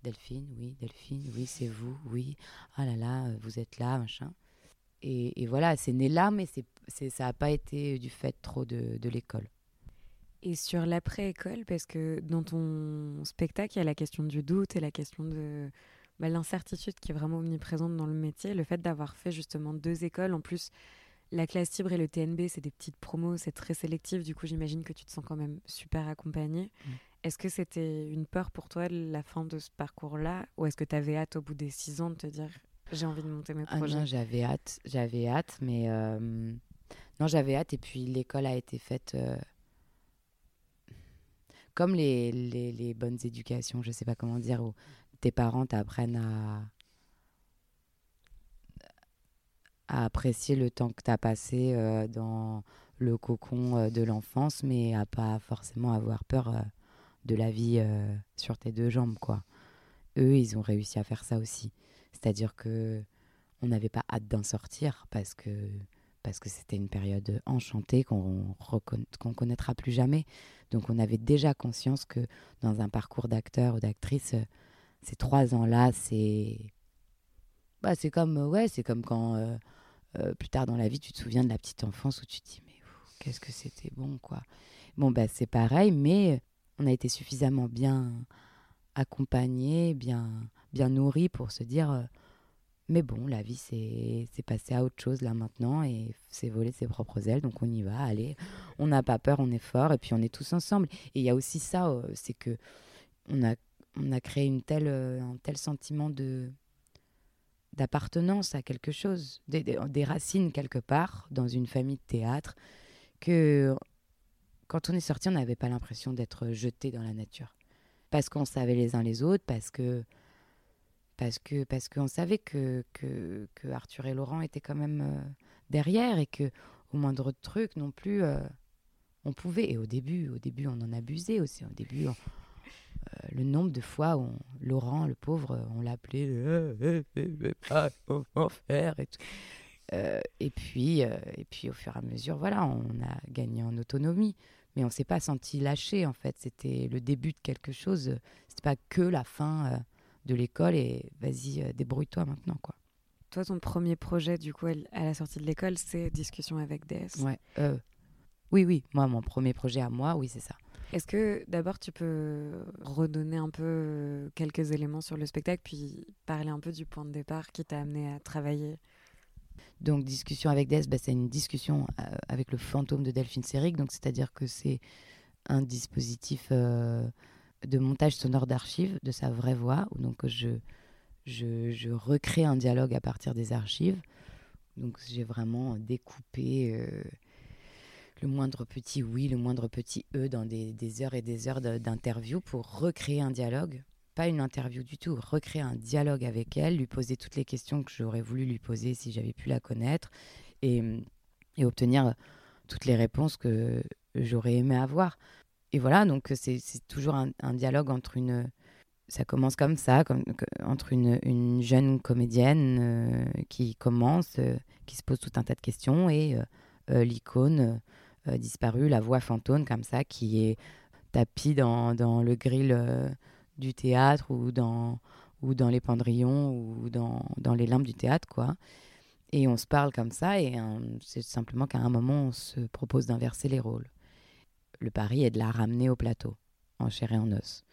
Euh, Delphine, oui, Delphine, oui, c'est vous, oui. Ah là là, vous êtes là, machin. et, voilà, c'est né là, mais c'est, ça n'a pas été du fait trop de, de l'école. Et sur l'après-école, parce que dans ton spectacle, il y a la question du doute et la question de bah, l'incertitude qui est vraiment omniprésente dans le métier. Le fait d'avoir fait justement deux écoles, en plus, la classe Tibre et le TNB, c'est des petites promos, c'est très sélectif. Du coup, j'imagine que tu te sens quand même super accompagné. Mmh. Est-ce que c'était une peur pour toi la fin de ce parcours-là? Ou est-ce que tu avais hâte au bout des six ans de te dire j'ai envie de monter mes projets ah non, j'avais hâte, j'avais hâte, mais euh, non, j'avais hâte. Et puis l'école a été faite euh, comme les, les, les, bonnes éducations, je sais pas comment dire, où tes parents t'apprennent à à apprécier le temps que tu as passé euh, dans le cocon euh, de l'enfance, mais à pas forcément avoir peur de la vie sur tes deux jambes, quoi. Eux, ils ont réussi à faire ça aussi. C'est-à-dire que on n'avait pas hâte d'en sortir parce que parce que c'était une période enchantée qu'on qu'on connaîtra plus jamais. Donc on avait déjà conscience que dans un parcours d'acteur ou d'actrice, ces trois ans-là, c'est bah, c'est comme ouais, c'est comme quand euh, plus tard dans la vie, tu te souviens de la petite enfance où tu te dis mais qu'est-ce que c'était bon quoi. Bon bah c'est pareil, mais on a été suffisamment bien accompagné, bien bien nourri pour se dire euh, mais bon la vie c'est passé à autre chose là maintenant et c'est voler ses propres ailes donc on y va, allez, on n'a pas peur, on est fort et puis on est tous ensemble. Et il y a aussi ça, euh, c'est que on a on a créé une telle un tel sentiment de d'appartenance à quelque chose, des, racines quelque part dans une famille de théâtre, que quand on est sorti, on n'avait pas l'impression d'être jeté dans la nature. Parce qu'on savait les uns les autres, parce que parce que parce qu'on savait que, que, Arthur et Laurent étaient quand même euh, derrière et que au moindre truc non plus euh, on pouvait. Et au début au début on en abusait aussi. Au début euh, le nombre de fois où Laurent, le pauvre, on l'appelait et et puis et puis au fur et à mesure, voilà, on a gagné en autonomie, mais on s'est pas senti lâché en fait. C'était le début de quelque chose. C'était pas que la fin de l'école et vas-y débrouille-toi maintenant quoi. Toi, ton premier projet, du coup, à la sortie de l'école, c'est Discussion avec DS. Ouais. oui, oui. Moi, mon premier projet à moi, oui, c'est ça. Est-ce que d'abord tu peux redonner un peu euh, quelques éléments sur le spectacle, puis parler un peu du point de départ qui t'a amené à travailler donc, discussion avec Des, bah, c'est une discussion euh, avec le fantôme de Delphine Seyrig. Donc, c'est-à-dire que c'est un dispositif euh, de montage sonore d'archives de sa vraie voix. Donc, je, je, je, recrée un dialogue à partir des archives. Donc, j'ai vraiment découpé le moindre petit oui, le moindre petit e dans des, heures et des heures d'interview pour recréer un dialogue. Pas une interview du tout, recréer un dialogue avec elle, lui poser toutes les questions que j'aurais voulu lui poser si j'avais pu la connaître et, obtenir toutes les réponses que j'aurais aimé avoir. Et voilà, donc c'est toujours un, dialogue entre une. Ça commence comme ça, comme, entre une, jeune comédienne euh, qui commence, euh, qui se pose tout un tas de questions, et euh, l'icône euh, disparu, la voix fantôme comme ça, qui est tapis dans, dans le grill euh, du théâtre ou dans, ou dans les pendrillons ou dans, dans les lampes du théâtre, quoi. Et on se parle comme ça, et c'est simplement qu'à un moment, on se propose d'inverser les rôles. Le pari est de la ramener au plateau, en chair et en os.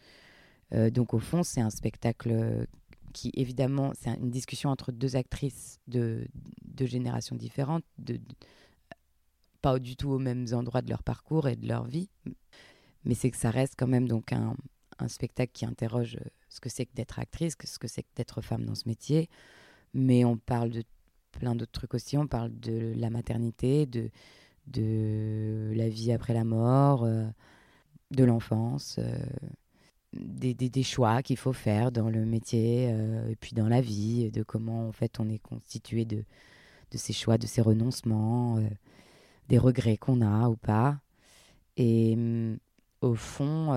Euh, donc au fond, c'est un spectacle qui, évidemment, c'est une discussion entre deux actrices de, de générations différentes, de, pas du tout aux mêmes endroits de leur parcours et de leur vie, mais c'est que ça reste quand même donc un, un spectacle qui interroge euh, ce que c'est que d'être actrice, ce que c'est que d'être femme dans ce métier, mais on parle de plein d'autres trucs aussi, on parle de la maternité, de, la vie après la mort, euh, de l'enfance, euh, des, choix qu'il faut faire dans le métier et puis dans la vie, de comment en fait on est constitué de, ces choix, de ces renoncements des regrets qu'on a ou pas. Et mm, au fond,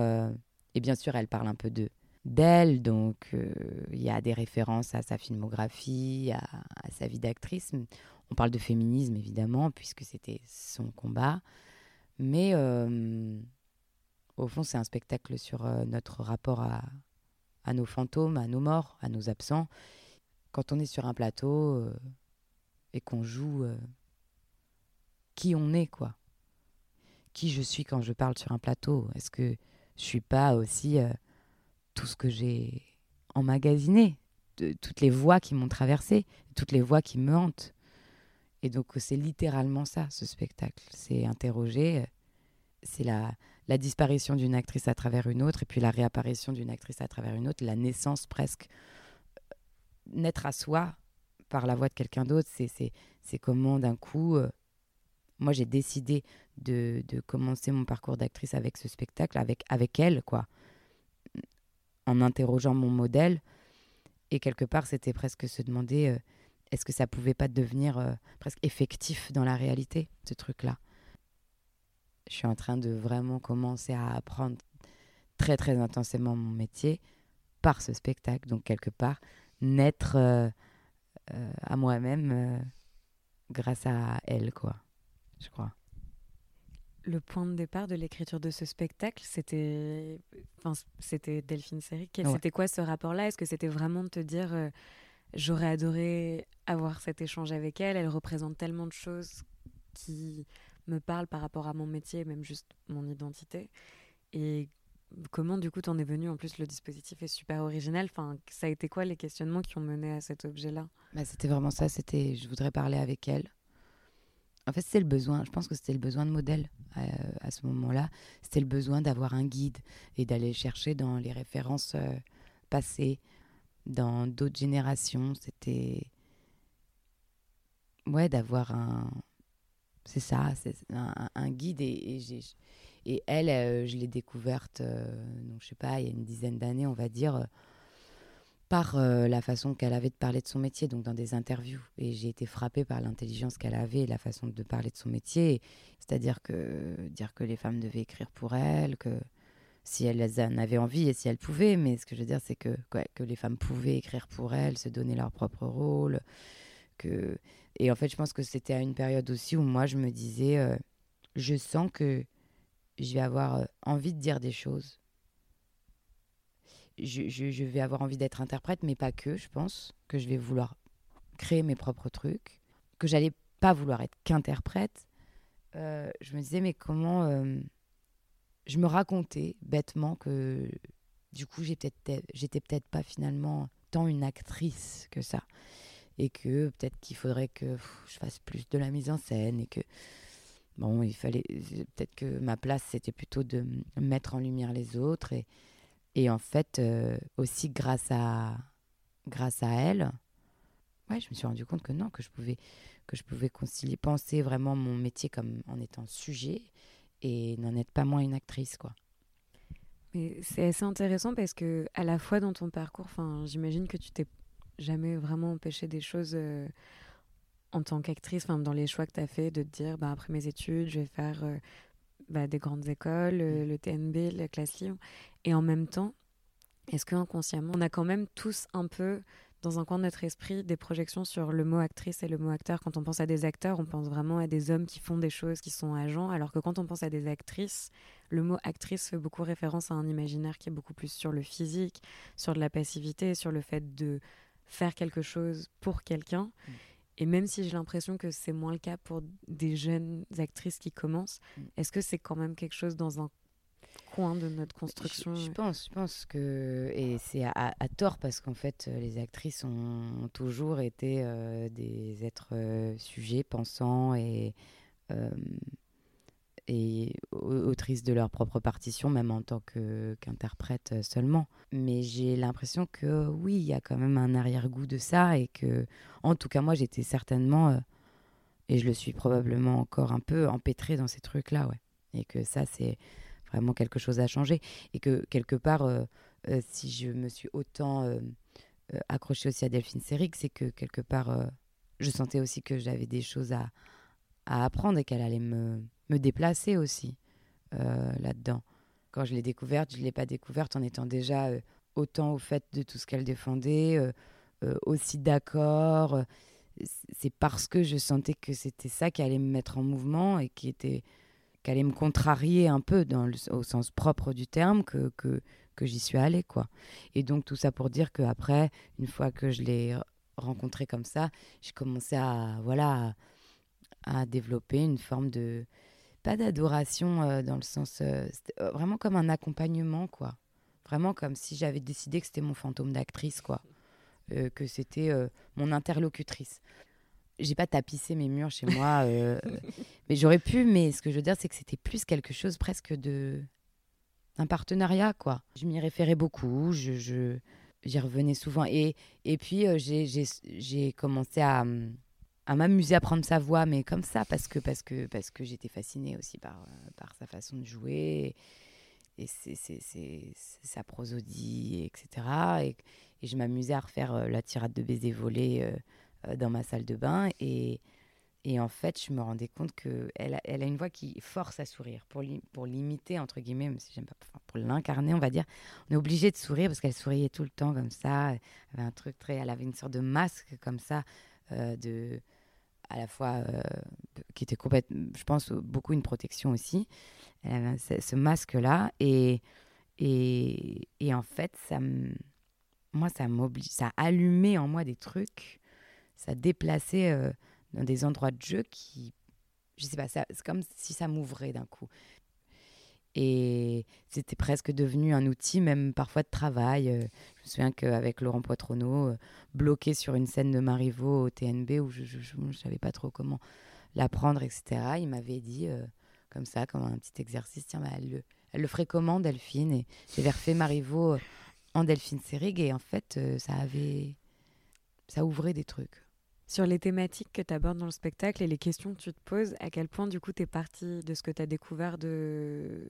et bien sûr, elle parle un peu de d'elle, donc euh, il y a des références à sa filmographie, à, sa vie d'actrice. On parle de féminisme évidemment, puisque c'était son combat. Mais euh, au fond, c'est un spectacle sur notre rapport à, à, nos fantômes, à nos morts, à nos absents. Quand on est sur un plateau, et qu'on joue euh, qui on est, quoi. Qui je suis quand je parle sur un plateau? Est-ce que je suis pas aussi euh, tout ce que j'ai emmagasiné, de, toutes les voix qui m'ont traversé, toutes les voix qui me hantent. Et donc c'est littéralement ça, ce spectacle. C'est interroger, euh, c'est la, disparition d'une actrice à travers une autre, et puis la réapparition d'une actrice à travers une autre, la naissance presque. Naître à soi par la voix de quelqu'un d'autre, c'est comment d'un coup, euh, moi j'ai décidé de, commencer mon parcours d'actrice avec ce spectacle, avec, avec elle, quoi, en interrogeant mon modèle. Et quelque part, c'était presque se demander euh, est-ce que ça pouvait pas devenir euh, presque effectif dans la réalité, ce truc-là. Je suis en train de vraiment commencer à apprendre très très intensément mon métier par ce spectacle. Donc quelque part, naître euh, à moi-même grâce à elle, quoi, je crois. Le point de départ de l'écriture de ce spectacle, c'était, enfin, c'était Delphine Seyrig. C'était quoi ce rapport-là? Est-ce que c'était vraiment de te dire, euh, j'aurais adoré avoir cet échange avec elle? Elle représente tellement de choses qui me parlent par rapport à mon métier, même juste mon identité. Et comment du coup t'en es venu En plus, le dispositif est super original. Enfin, ça a été quoi les questionnements qui ont mené à cet objet-là? Bah, C'était vraiment ça. C'était, je voudrais parler avec elle. En fait, c'était le besoin. Je pense que c'était le besoin de modèle euh, à ce moment-là. C'était le besoin d'avoir un guide et d'aller chercher dans les références euh, passées, dans d'autres générations. C'était ouais d'avoir un c'est ça, c'est un, guide et, et elle, euh, je l'ai découverte, donc, je sais pas, il y a une dizaine d'années, on va dire, euh, par la façon qu'elle avait de parler de son métier, donc dans des interviews. Et j'ai été frappée par l'intelligence qu'elle avait et la façon de parler de son métier. C'est-à-dire que dire que les femmes devaient écrire pour elle, que si elles en avaient envie et si elles pouvaient, mais ce que je veux dire, c'est que, que les femmes pouvaient écrire pour elles, se donner leur propre rôle. Que... Et en fait, je pense que c'était à une période aussi où moi, je me disais, je sens que je vais avoir euh, envie de dire des choses. Je, vais avoir envie d'être interprète, mais pas que, je pense, que je vais vouloir créer mes propres trucs, que j'allais pas vouloir être qu'interprète. Euh, je me disais, mais comment. Euh, je me racontais bêtement que du coup, j'étais peut-être peut pas finalement tant une actrice que ça. Et que peut-être qu'il faudrait que je fasse plus de la mise en scène et que bon, il fallait peut-être que ma place c'était plutôt de mettre en lumière les autres et, et en fait euh, aussi grâce à grâce à elle, ouais, je me suis rendu compte que non, que je pouvais que je pouvais concilier, penser vraiment mon métier comme en étant sujet et n'en être pas moins une actrice quoi. Mais c'est assez intéressant parce que à la fois dans ton parcours, enfin, j'imagine que tu t'es jamais vraiment empêché des choses. Euh, en tant qu'actrice, dans les choix que tu as fait, de te dire, bah, après mes études, je vais faire euh, bah, des grandes écoles, euh, le TNB, la classe Lyon. Et en même temps, est-ce qu'inconsciemment, on a quand même tous un peu, dans un coin de notre esprit, des projections sur le mot actrice et le mot acteur? Quand on pense à des acteurs, on pense vraiment à des hommes qui font des choses, qui sont agents, alors que quand on pense à des actrices, le mot actrice fait beaucoup référence à un imaginaire qui est beaucoup plus sur le physique, sur de la passivité, sur le fait de faire quelque chose pour quelqu'un. Mm. Et même si j'ai l'impression que c'est moins le cas pour des jeunes actrices qui commencent, mm. est-ce que c'est quand même quelque chose dans un coin de notre construction je, pense, je pense que et c'est à, tort parce qu'en fait les actrices ont, toujours été euh, des êtres euh, sujets, pensants et euh, et autrices de leur propre partition, même en tant qu'interprète seulement. Mais j'ai l'impression que oui, il y a quand même un arrière-goût de ça et que, en tout cas, moi, j'étais certainement, euh, et je le suis probablement encore un peu, empêtrée dans ces trucs-là, ouais. Et que ça, c'est vraiment quelque chose à changer. Et que quelque part, euh, euh, si je me suis autant accrochée aussi à Delphine Seyrig, c'est que quelque part, je sentais aussi que j'avais des choses à, à apprendre et qu'elle allait me me déplacer aussi euh, là-dedans. Quand je l'ai découverte, je ne l'ai pas découverte en étant déjà euh, autant au fait de tout ce qu'elle défendait, euh, aussi d'accord. C'est parce que je sentais que c'était ça qui allait me mettre en mouvement et qui était allait me contrarier un peu dans le, au sens propre du terme que, que, j'y suis allée quoi. Et donc tout ça pour dire qu'après, une fois que je l'ai rencontré comme ça, j'ai commencé à, voilà, à, développer une forme de, pas d'adoration euh, dans le sens, euh, euh, vraiment comme un accompagnement, quoi. Vraiment comme si j'avais décidé que c'était mon fantôme d'actrice, quoi. que c'était mon interlocutrice. J'ai pas tapissé mes murs chez moi, mais j'aurais pu, mais ce que je veux dire, c'est que c'était plus quelque chose presque de un partenariat, quoi. Je m'y référais beaucoup, je, j'y revenais souvent. Et, et puis, j'ai commencé à, à m'amuser à prendre sa voix, mais comme ça, parce que, parce que, parce que j'étais fascinée aussi par, euh, par sa façon de jouer et, c'est sa prosodie, etc. Et, je m'amusais à refaire euh, la tirade de baiser volé dans ma salle de bain. Et, et en fait, je me rendais compte qu'elle a, elle a une voix qui force à sourire. Pour, pour l'imiter, entre guillemets, même si j'aime pas, pour l'incarner, on va dire, on est obligé de sourire parce qu'elle souriait tout le temps comme ça. Elle avait un truc très. Elle avait une sorte de masque comme ça, euh, à la fois, euh, qui était complètement, je pense, beaucoup une protection aussi. Ce, masque-là. Et, et, et, en fait, ça moi, ça m'oblige, ça a allumé en moi des trucs, ça déplaçait. Euh, dans des endroits de jeu qui, je sais pas, c'est comme si ça m'ouvrait d'un coup. Et c'était presque devenu un outil, même parfois de travail. Euh, je me souviens qu'avec Laurent Poitronneau, euh, bloqué sur une scène de Marivaux au TNB où je ne savais pas trop comment l'apprendre, etc., il m'avait dit, euh, comme ça, comme un petit exercice, tiens, bah, elle, le, elle le ferait comment, Delphine Et j'avais refait Marivaux en Delphine Sérig, et en fait, ça avait. Ça ouvrait des trucs sur les thématiques que tu abordes dans le spectacle et les questions que tu te poses, à quel point du coup tu es parti de ce que tu as découvert de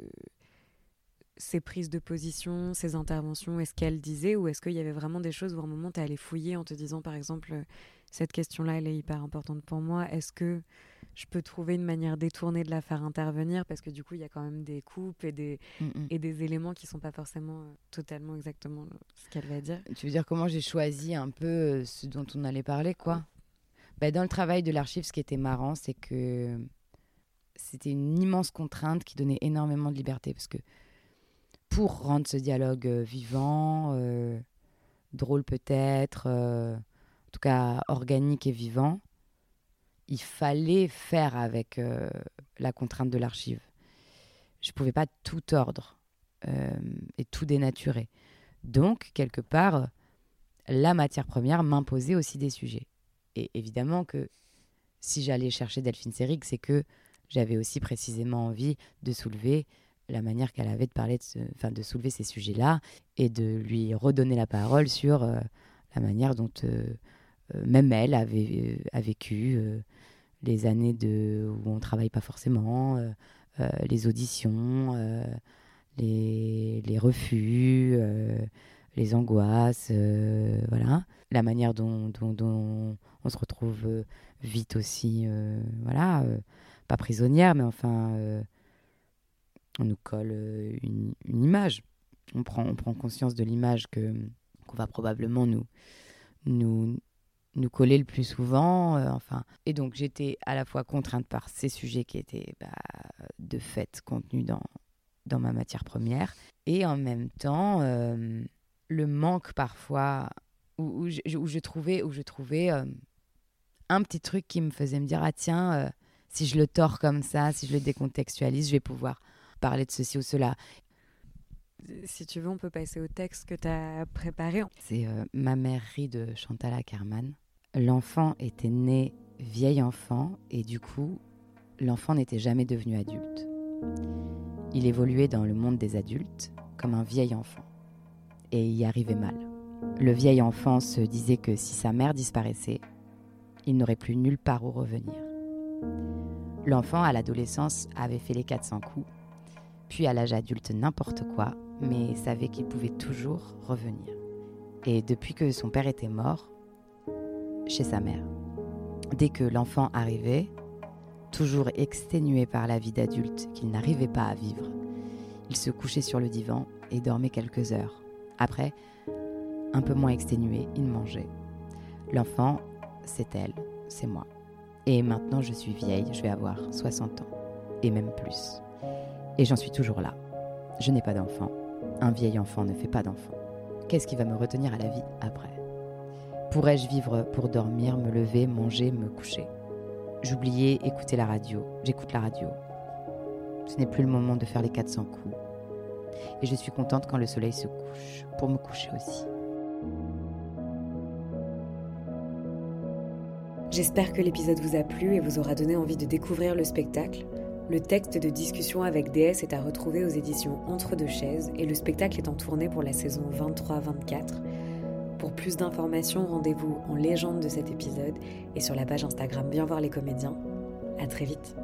ces prises de position, ces interventions, est-ce qu'elle disait ou est-ce qu'il y avait vraiment des choses où à un moment tu allé fouiller en te disant par exemple cette question-là elle est hyper importante pour moi, est-ce que je peux trouver une manière détournée de la faire intervenir? Parce que du coup il y a quand même des coupes et des, mm, mm. et des éléments qui sont pas forcément euh, totalement exactement ce qu'elle va dire. Tu veux dire comment j'ai choisi un peu euh, ce dont on allait parler quoi? Bah, dans le travail de l'archive, ce qui était marrant, c'est que c'était une immense contrainte qui donnait énormément de liberté. Parce que pour rendre ce dialogue euh, vivant, euh, drôle peut-être, euh, en tout cas organique et vivant, il fallait faire avec la contrainte de l'archive. Je ne pouvais pas tout ordre et tout dénaturer. Donc, quelque part, la matière première m'imposait aussi des sujets. Et évidemment que si j'allais chercher Delphine Seyrig, c'est que j'avais aussi précisément envie de soulever la manière qu'elle avait de parler de, enfin, de soulever ces sujets-là et de lui redonner la parole sur euh, la manière dont euh, euh, même elle avait a vécu les années de, où on ne travaille pas forcément, les auditions, les, les, refus, les angoisses, voilà. La manière dont, dont, on se retrouve euh, vite aussi, euh, voilà, euh, pas prisonnière, mais enfin, on nous colle une, image. On prend, on prend conscience de l'image que qu'on va probablement nous, nous, nous coller le plus souvent. enfin, et donc j'étais à la fois contrainte par ces sujets qui étaient bah, de fait contenus dans, dans ma matière première, et en même temps le manque parfois où, je, où, je, trouvais, où je trouvais un petit truc qui me faisait me dire ah tiens, euh, si je le tords comme ça, si je le décontextualise, je vais pouvoir parler de ceci ou cela. Si tu veux, on peut passer au texte que tu as préparé. C'est euh, Ma mère rit de Chantal Ackerman. L'enfant était né vieil enfant et du coup, l'enfant n'était jamais devenu adulte. Il évoluait dans le monde des adultes comme un vieil enfant et y arrivait mal. Le vieil enfant se disait que si sa mère disparaissait, il n'aurait plus nulle part où revenir. L'enfant, à l'adolescence, avait fait les 400 coups, puis à l'âge adulte n'importe quoi, mais savait qu'il pouvait toujours revenir. Et depuis que son père était mort, chez sa mère, dès que l'enfant arrivait, toujours exténué par la vie d'adulte qu'il n'arrivait pas à vivre, il se couchait sur le divan et dormait quelques heures. Après, un peu moins exténué, il mangeait. L'enfant c'est elle, c'est moi. Et maintenant, je suis vieille, je vais avoir 60 ans, et même plus. Et j'en suis toujours là. Je n'ai pas d'enfant. Un vieil enfant ne fait pas d'enfant. Qu'est-ce qui va me retenir à la vie après? Pourrais-je vivre pour dormir, me lever, manger, me coucher? J'oubliais écouter la radio. J'écoute la radio. Ce n'est plus le moment de faire les 400 coups. Et je suis contente quand le soleil se couche, pour me coucher aussi. J'espère que l'épisode vous a plu et vous aura donné envie de découvrir le spectacle. Le texte de discussion avec DS est à retrouver aux éditions Entre deux chaises et le spectacle est en tournée pour la saison 23-24. Pour plus d'informations, rendez-vous en légende de cet épisode et sur la page Instagram Bien voir les comédiens. À très vite.